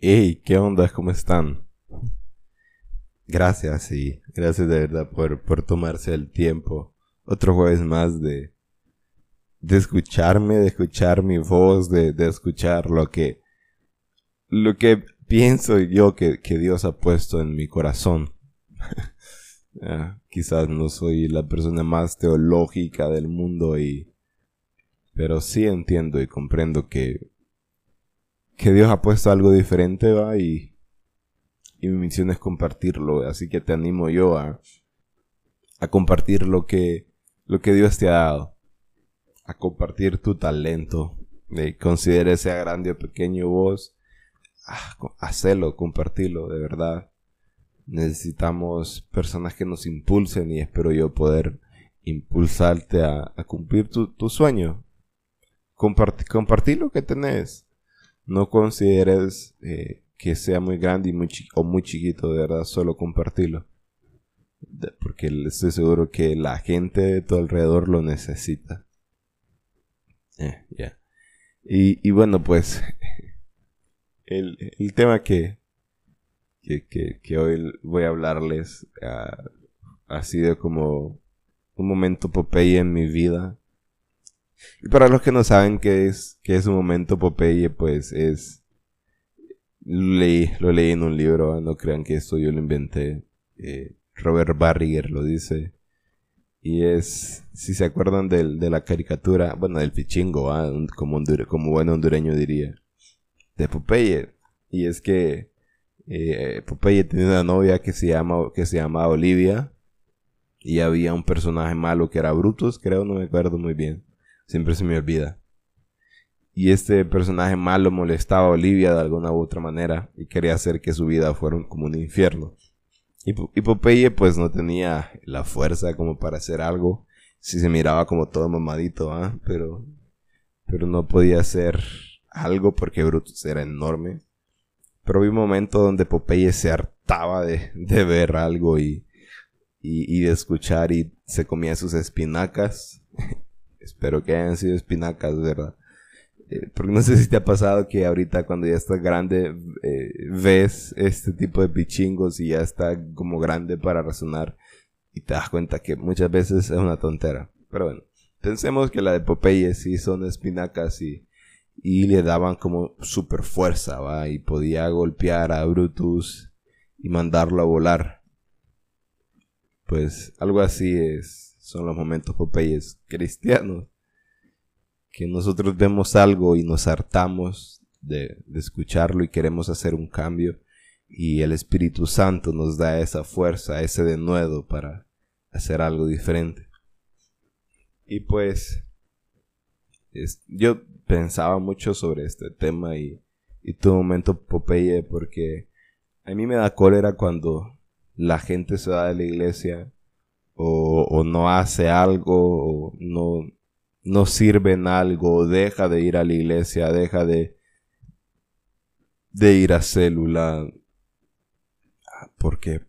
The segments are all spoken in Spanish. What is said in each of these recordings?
Hey, ¿qué onda? ¿Cómo están? Gracias y gracias de verdad por, por tomarse el tiempo. Otro jueves más de, de escucharme, de escuchar mi voz, de, de escuchar lo que, lo que pienso yo que, que Dios ha puesto en mi corazón. Ah, quizás no soy la persona más teológica del mundo y, pero sí entiendo y comprendo que que Dios ha puesto algo diferente, va, y, y mi misión es compartirlo, así que te animo yo a, a compartir lo que, lo que Dios te ha dado, a compartir tu talento, de considere sea grande o pequeño vos, ah, hacelo, compartirlo, de verdad. Necesitamos personas que nos impulsen y espero yo poder impulsarte a, cumplir tu, tu sueño. compartir lo que tenés no consideres eh, que sea muy grande y muy o muy chiquito, de verdad, solo compartirlo. Porque estoy seguro que la gente de tu alrededor lo necesita. Eh, y, bueno, pues el, tema que, que, hoy voy a hablarles ah, ha sido como un momento Popeye en mi vida y para los que no saben qué es, qué es un momento Popeye, pues es... Leí, lo leí en un libro, ¿ah? no crean que esto yo lo inventé. Eh, Robert Barriger lo dice. Y es, si se acuerdan del, de la caricatura, bueno, del pichingo, ¿ah? como, como buen hondureño diría, de Popeye. Y es que eh, Popeye tenía una novia que se, llama, que se llama Olivia. Y había un personaje malo que era Brutus, creo, no me acuerdo muy bien siempre se me olvida. Y este personaje malo molestaba a Olivia de alguna u otra manera y quería hacer que su vida fuera como un infierno. Y, Popeye pues no tenía la fuerza como para hacer algo. Si se miraba como todo mamadito, ¿ah? Pero, pero no podía hacer algo porque Brutus era enorme. Pero vi un momento donde Popeye se hartaba de, de ver algo y, y, de escuchar y se comía sus espinacas Espero que hayan sido espinacas, ¿verdad? Eh, porque no sé si te ha pasado que ahorita cuando ya estás grande eh, ves este tipo de pichingos y ya está como grande para razonar y te das cuenta que muchas veces es una tontera. Pero bueno, pensemos que la de Popeye sí son espinacas y, y le daban como super fuerza, ¿va? Y podía golpear a Brutus y mandarlo a volar. Pues algo así es son los momentos Popeyes cristianos. Que nosotros vemos algo y nos hartamos de, escucharlo y queremos hacer un cambio. Y el Espíritu Santo nos da esa fuerza, ese denuedo para hacer algo diferente. Y pues yo pensaba mucho sobre este tema y, y tu momento Popeye porque a mí me da cólera cuando la gente se va de la iglesia o, no hace algo, o no, no sirve en algo, deja de ir a la iglesia, deja de, de ir a célula, porque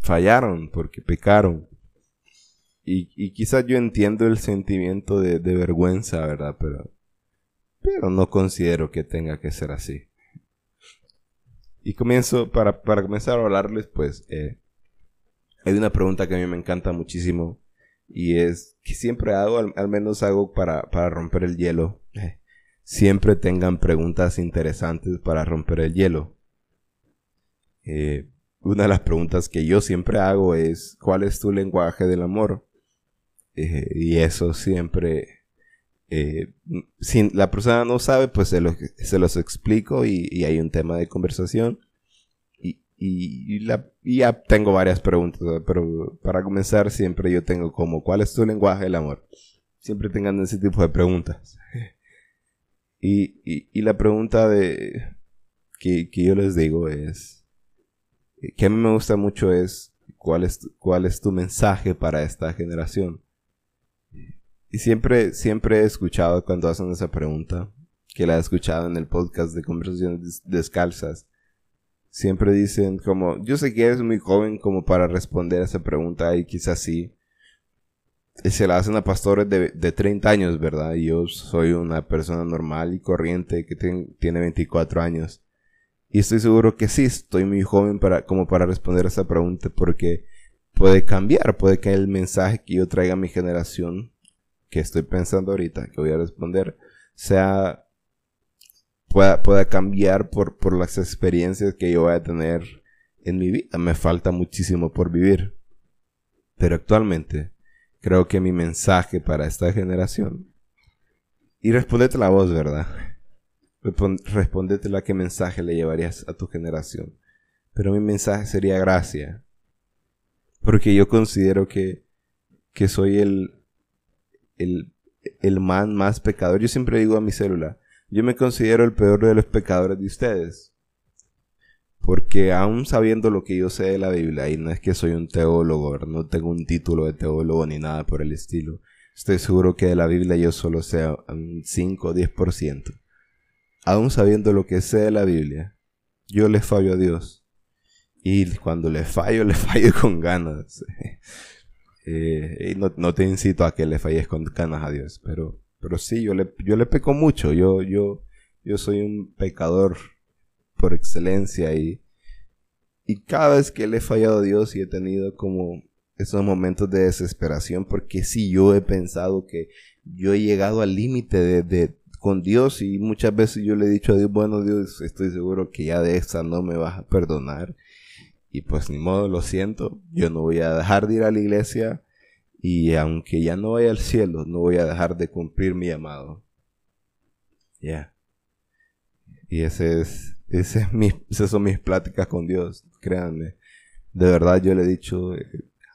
fallaron, porque pecaron. Y, quizás yo entiendo el sentimiento de, vergüenza, ¿verdad? Pero, pero no considero que tenga que ser así. Y comienzo, para, para comenzar a hablarles, pues, eh, hay una pregunta que a mí me encanta muchísimo y es que siempre hago, al, menos hago para, para, romper el hielo. Siempre tengan preguntas interesantes para romper el hielo. Eh, una de las preguntas que yo siempre hago es ¿cuál es tu lenguaje del amor? Eh, y eso siempre, eh, si la persona no sabe, pues se, se los explico y, y hay un tema de conversación. Y, la, ya tengo varias preguntas, pero para comenzar siempre yo tengo como, ¿cuál es tu lenguaje del amor? Siempre tengan ese tipo de preguntas. Y, y, la pregunta de que, que, yo les digo es, que a mí me gusta mucho es, ¿cuál es, cuál es tu mensaje para esta generación? Y siempre, siempre he escuchado cuando hacen esa pregunta, que la he escuchado en el podcast de conversaciones descalzas, siempre dicen como, yo sé que eres muy joven como para responder a esa pregunta y quizás sí, se la hacen a pastores de, de 30 años, ¿verdad? Y yo soy una persona normal y corriente que tiene 24 años. Y estoy seguro que sí, estoy muy joven para, como para responder a esa pregunta porque puede cambiar, puede que el mensaje que yo traiga a mi generación, que estoy pensando ahorita, que voy a responder, sea, pueda, pueda cambiar por, por las experiencias que yo voy a tener en mi vida. Me falta muchísimo por vivir. Pero actualmente creo que mi mensaje para esta generación... Y respondete la voz, ¿verdad? Respondete la qué mensaje le llevarías a tu generación. Pero mi mensaje sería gracia. Porque yo considero que, que soy el, el, el man más pecador. Yo siempre digo a mi célula, yo me considero el peor de los pecadores de ustedes. Porque aún sabiendo lo que yo sé de la Biblia, y no es que soy un teólogo, no tengo un título de teólogo ni nada por el estilo, estoy seguro que de la Biblia yo solo sé un 5 o 10%. Aún sabiendo lo que sé de la Biblia, yo le fallo a Dios. Y cuando le fallo, le fallo con ganas. Eh, y no, no, te incito a que le falles con ganas a Dios, pero, pero sí, yo le, yo le peco mucho. Yo, yo, yo soy un pecador por excelencia y, y cada vez que le he fallado a Dios y he tenido como esos momentos de desesperación porque si yo he pensado que yo he llegado al límite de, de, con Dios y muchas veces yo le he dicho a Dios, bueno Dios, estoy seguro que ya de esta no me vas a perdonar y pues ni modo, lo siento, yo no voy a dejar de ir a la iglesia y aunque ya no vaya al cielo, no voy a dejar de cumplir mi llamado. Ya. Y ese es, mi, esas son mis pláticas con Dios, créanme. De verdad yo le he dicho, eh,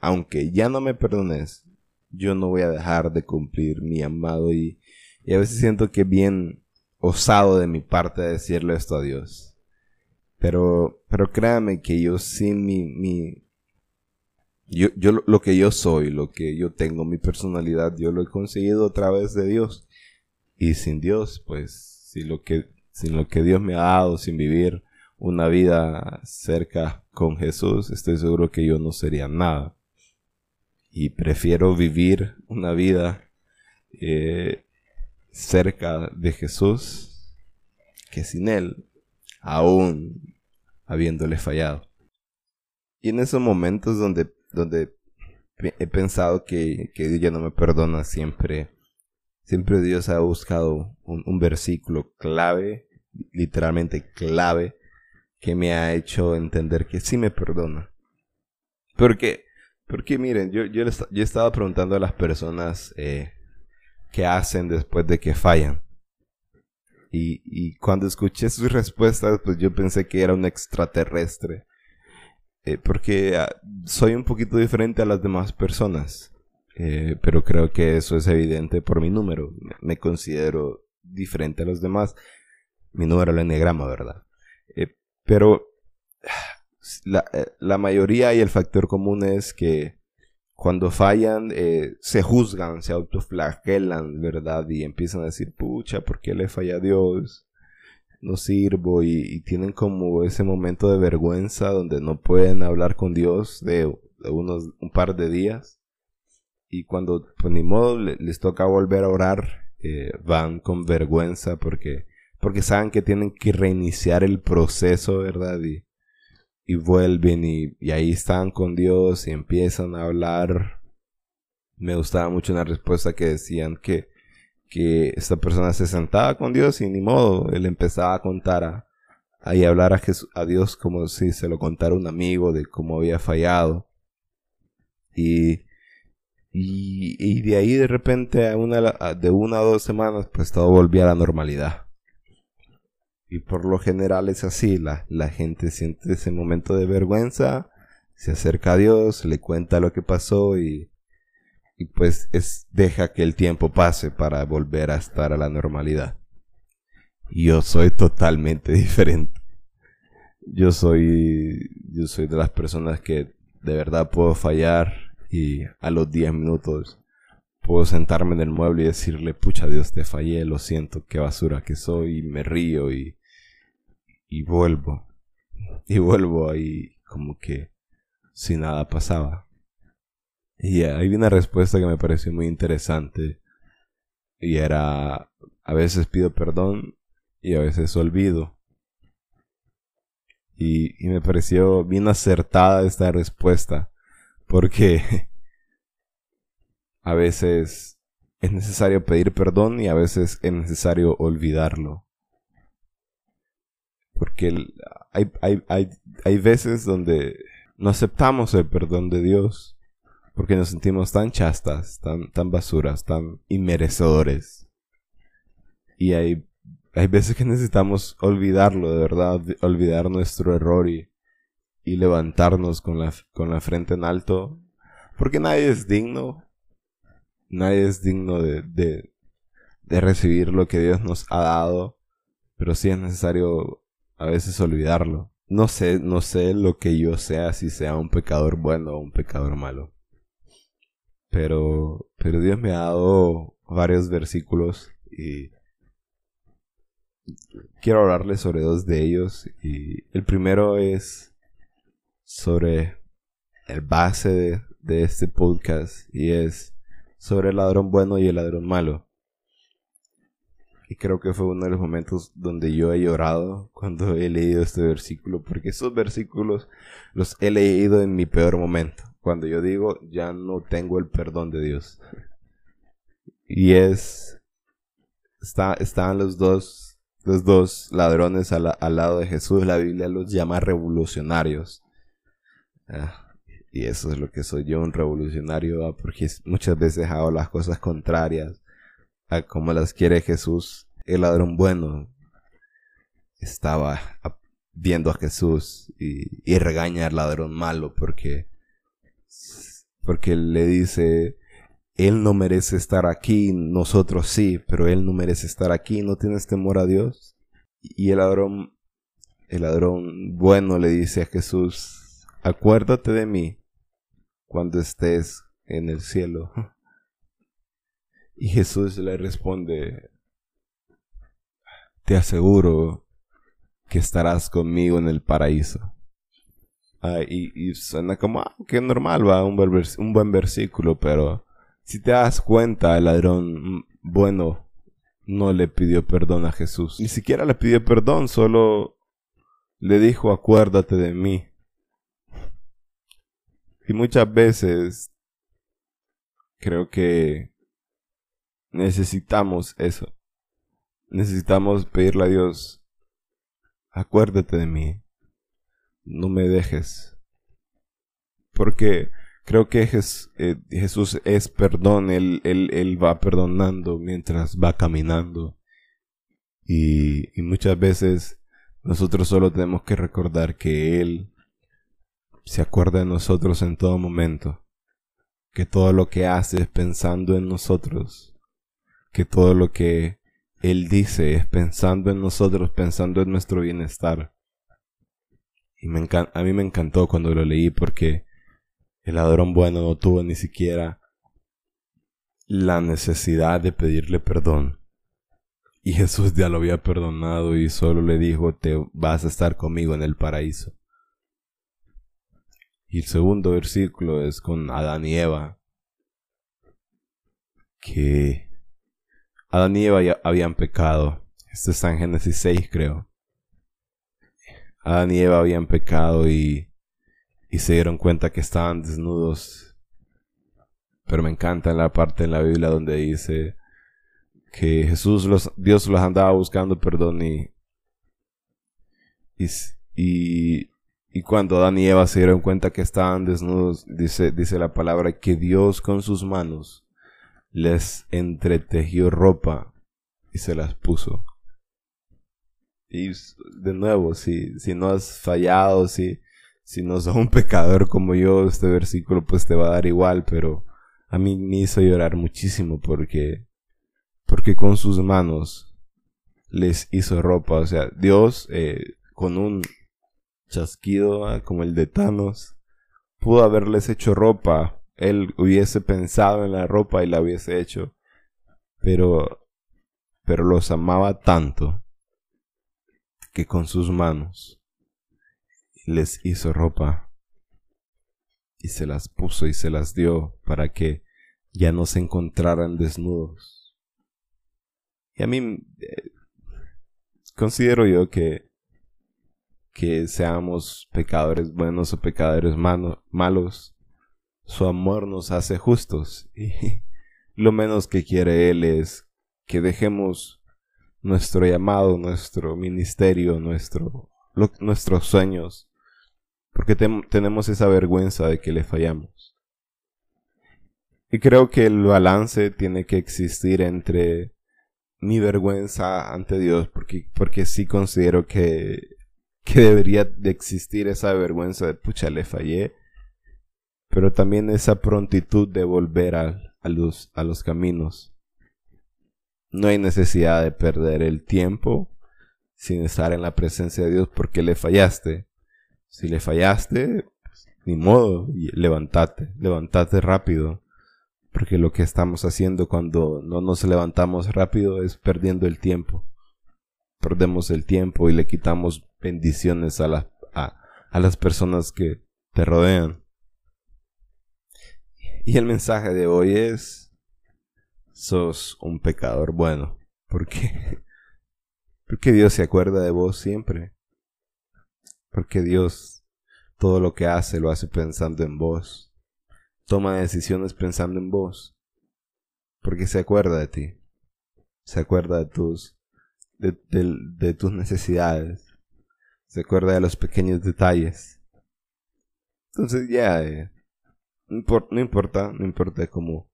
aunque ya no me perdones, yo no voy a dejar de cumplir mi llamado y, y a veces siento que bien osado de mi parte decirle esto a Dios. Pero, pero créanme que yo sin mi, mi, yo, yo lo que yo soy, lo que yo tengo, mi personalidad, yo lo he conseguido a través de Dios. Y sin Dios, pues, si lo que sin lo que Dios me ha dado, sin vivir una vida cerca con Jesús, estoy seguro que yo no sería nada. Y prefiero vivir una vida eh, cerca de Jesús que sin Él, aún habiéndole fallado. Y en esos momentos donde, donde he pensado que, que Dios ya no me perdona siempre, Siempre Dios ha buscado un, versículo clave, literalmente clave, que me ha hecho entender que sí me perdona. Porque, porque miren, yo, yo, yo estaba preguntando a las personas eh, qué hacen después de que fallan. Y, cuando escuché sus respuestas, pues yo pensé que era un extraterrestre. Eh, porque ah, soy un poquito diferente a las demás personas. Eh, pero creo que eso es evidente por mi número. Me considero diferente a los demás. Mi número es el enneagrama, ¿verdad? Eh, pero la, eh, la, mayoría y el factor común es que cuando fallan se juzgan, se autoflagelan, ¿verdad? Y empiezan a decir, pucha, ¿por qué le falla a Dios? No sirvo y, y tienen como ese momento de vergüenza donde no pueden hablar con Dios de, unos un par de días y cuando, pues ni modo, les toca volver a orar, eh, van con vergüenza porque, porque saben que tienen que reiniciar el proceso, ¿verdad? Y, y vuelven y, y ahí están con Dios y empiezan a hablar. Me gustaba mucho una respuesta que decían que, que esta persona se sentaba con Dios y ni modo, él empezaba a contar a, a hablar a, Jesús, a Dios como si se lo contara un amigo de cómo había fallado. Y, y, de ahí de repente a una, de una o dos semanas pues todo volvía a la normalidad. Y por lo general es así, la, la gente siente ese momento de vergüenza, se acerca a Dios, le cuenta lo que pasó y, y pues es, deja que el tiempo pase para volver a estar a la normalidad. Y yo soy totalmente diferente. Yo soy, yo soy de las personas que de verdad puedo fallar y a los 10 minutos puedo sentarme en el mueble y decirle, pucha Dios, te fallé, lo siento, qué basura que soy, y me río y, y vuelvo. Y vuelvo ahí como que si nada pasaba. Y ahí vi una respuesta que me pareció muy interesante. Y era, a veces pido perdón y a veces olvido. Y, y me pareció bien acertada esta respuesta. Porque a veces es necesario pedir perdón y a veces es necesario olvidarlo. Porque hay, hay, hay, hay veces donde no aceptamos el perdón de Dios porque nos sentimos tan chastas, tan, tan basuras, tan inmerecedores. Y hay, hay veces que necesitamos olvidarlo, de verdad, olvidar nuestro error y, y levantarnos con la, con la frente en alto, porque nadie es digno, nadie es digno de, de, de recibir lo que Dios nos ha dado, pero sí es necesario a veces olvidarlo. No sé, no sé lo que yo sea, si sea un pecador bueno o un pecador malo. Pero, pero Dios me ha dado varios versículos y quiero hablarles sobre dos de ellos. Y el primero es sobre el base de, de este podcast y es sobre el ladrón bueno y el ladrón malo. Y creo que fue uno de los momentos donde yo he llorado cuando he leído este versículo, porque esos versículos los he leído en mi peor momento cuando yo digo ya no tengo el perdón de Dios. Y es está, están los dos los dos ladrones al, lado de Jesús. La Biblia los llama revolucionarios. Ah, y eso es lo que soy yo, un revolucionario, ah, porque muchas veces hago las cosas contrarias como las quiere Jesús. El ladrón bueno estaba viendo a Jesús y, y regaña al ladrón malo porque porque le dice, Él no merece estar aquí, nosotros sí, pero Él no merece estar aquí, ¿no tienes temor a Dios? Y el ladrón, el ladrón bueno le dice a Jesús, acuérdate de mí cuando estés en el cielo. Y Jesús le responde, te aseguro que estarás conmigo en el paraíso. Ah, y, suena como, ah, que normal, va, un, un buen versículo, pero si te das cuenta, el ladrón bueno no le pidió perdón a Jesús. Ni siquiera le pidió perdón, solo le dijo, acuérdate de mí. Y muchas veces creo que necesitamos eso. Necesitamos pedirle a Dios, acuérdate de mí no me dejes. Porque creo que eh, Jesús es perdón, él, él, él, va perdonando mientras va caminando. Y, y muchas veces nosotros solo tenemos que recordar que Él se acuerda de nosotros en todo momento, que todo lo que hace es pensando en nosotros, que todo lo que Él dice es pensando en nosotros, pensando en nuestro bienestar. Y me a mí me encantó cuando lo leí porque el ladrón bueno no tuvo ni siquiera la necesidad de pedirle perdón. Y Jesús ya lo había perdonado y solo le dijo, te vas a estar conmigo en el paraíso. Y el segundo versículo es con Adán y Eva, que Adán y Eva habían pecado. Esto está en Génesis 6, creo. Adán y Eva habían pecado y, y se dieron cuenta que estaban desnudos. Pero me encanta la parte en la Biblia donde dice que Jesús los, Dios los andaba buscando perdón y, y, y cuando Adán y Eva se dieron cuenta que estaban desnudos, dice, dice la palabra que Dios con sus manos les entretejió ropa y se las puso. Y de nuevo, si, si no has fallado, si, si no sos un pecador como yo, este versículo pues te va a dar igual, pero a mí me hizo llorar muchísimo porque, porque con sus manos les hizo ropa. O sea, Dios eh, con un chasquido ah, como el de Thanos pudo haberles hecho ropa. Él hubiese pensado en la ropa y la hubiese hecho. Pero, pero los amaba tanto que con sus manos les hizo ropa. y se las puso y se las dio para que ya no se encontraran desnudos. Y a mí eh, considero yo que que seamos pecadores buenos o pecadores malos, su amor nos hace justos y lo menos que quiere Él es que dejemos nuestro llamado, nuestro ministerio, nuestro, nuestros sueños, porque tenemos esa vergüenza de que le fallamos. Y creo que el balance tiene que existir entre mi vergüenza ante Dios, porque, porque sí considero que, que debería de existir esa vergüenza de pucha, le fallé, pero también esa prontitud de volver a, a, los, a los caminos. No hay necesidad de perder el tiempo sin estar en la presencia de Dios porque le fallaste. Si le fallaste, ni modo, levántate, levántate rápido. Porque lo que estamos haciendo cuando no nos levantamos rápido es perdiendo el tiempo. Perdemos el tiempo y le quitamos bendiciones a, a, a las personas que te rodean. Y el mensaje de hoy es, sos un pecador bueno. ¿Por qué? Porque Dios se acuerda de vos siempre. Porque Dios todo lo que hace lo hace pensando en vos. Toma decisiones pensando en vos. Porque se acuerda de ti. Se acuerda de tus, de, tus necesidades. Se acuerda de los pequeños detalles. Entonces ya, eh, no, importa, no importa cómo,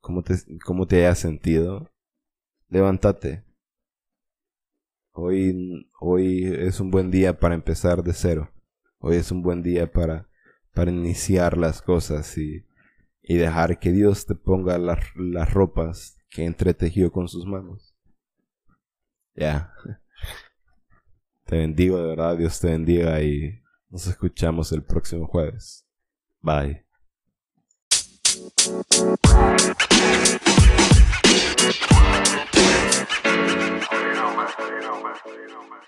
cómo te, cómo te hayas sentido. Levántate. Hoy, hoy es un buen día para empezar de cero. Hoy es un buen día para, para iniciar las cosas y, y dejar que Dios te ponga las, las ropas que entretejió con sus manos. Ya. Te bendigo de verdad, Dios te bendiga y nos escuchamos el próximo jueves. Bye. You know, man. You know, man. You know, man.